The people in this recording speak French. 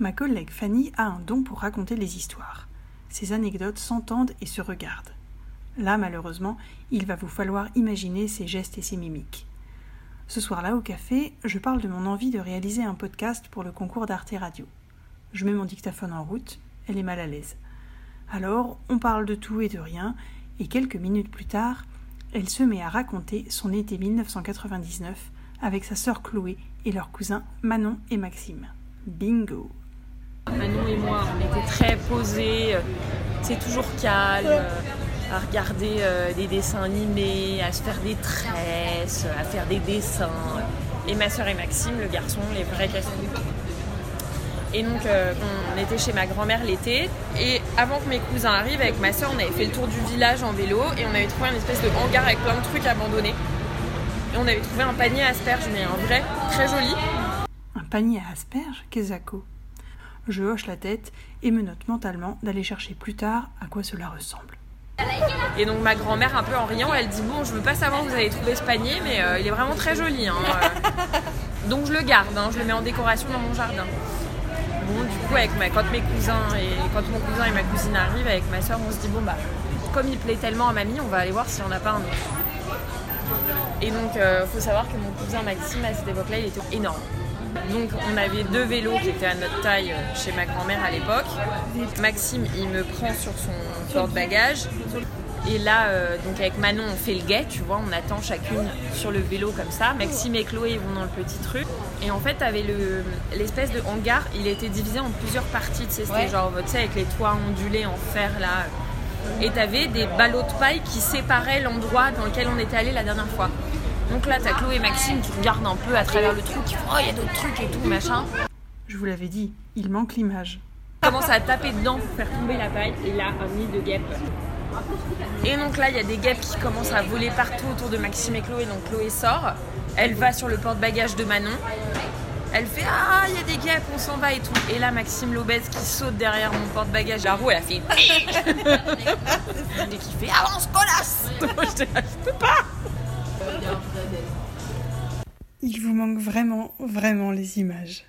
Ma collègue Fanny a un don pour raconter les histoires. Ces anecdotes s'entendent et se regardent. Là, malheureusement, il va vous falloir imaginer ses gestes et ses mimiques. Ce soir-là, au café, je parle de mon envie de réaliser un podcast pour le concours d'Arte Radio. Je mets mon dictaphone en route, elle est mal à l'aise. Alors, on parle de tout et de rien, et quelques minutes plus tard, elle se met à raconter son été 1999 avec sa sœur Chloé et leurs cousins Manon et Maxime. Bingo Manon et moi, on était très posés, c'est toujours calme, à regarder euh, des dessins animés, à se faire des tresses, à faire des dessins. Et ma soeur et Maxime, le garçon, les vrais casse Et donc, euh, on était chez ma grand-mère l'été. Et avant que mes cousins arrivent, avec ma soeur, on avait fait le tour du village en vélo et on avait trouvé une espèce de hangar avec plein de trucs abandonnés. Et on avait trouvé un panier à asperges, mais un vrai, très joli. Un panier à asperges? Kezako Je hoche la tête et me note mentalement d'aller chercher plus tard à quoi cela ressemble. Et donc ma grand-mère, un peu en riant, elle dit Bon, je veux pas savoir où vous avez trouvé ce panier, mais euh, il est vraiment très joli. Hein, euh. donc je le garde, hein, je le mets en décoration dans mon jardin. Bon, du coup, avec ma, quand mes cousins et quand mon cousin et ma cousine arrivent, avec ma soeur, on se dit Bon, bah, comme il plaît tellement à mamie, on va aller voir si on a pas un autre. Et donc, il euh, faut savoir que mon cousin Maxime, à cette époque-là, il était énorme. Donc on avait deux vélos qui étaient à notre taille chez ma grand-mère à l'époque. Maxime, il me prend sur son porte-bagages. Et là, euh, donc avec Manon, on fait le guet, tu vois, on attend chacune sur le vélo comme ça. Maxime et Chloé vont dans le petit truc. Et en fait, avait l'espèce de hangar, il était divisé en plusieurs parties. C'était genre, tu sais, avec les toits ondulés en fer là. Et t'avais des ballots de paille qui séparaient l'endroit dans lequel on était allé la dernière fois. Donc là, t'as Chloé et Maxime qui regardent un peu à travers le trou, qui font Oh, il y a d'autres trucs et tout, machin. Je vous l'avais dit, il manque l'image. Commence à taper dedans pour faire tomber la paille, et là, un nid de guêpes. Et donc là, il y a des guêpes qui commencent à voler partout autour de Maxime et Chloé. Donc Chloé sort, elle va sur le porte-bagages de Manon. Elle fait Ah, il y a des guêpes, on s'en va et tout. Et là, Maxime Lobez qui saute derrière mon porte-bagages. La roue, elle a fait Et qui fait Avance, colasse Je peux pas il vous manque vraiment, vraiment les images.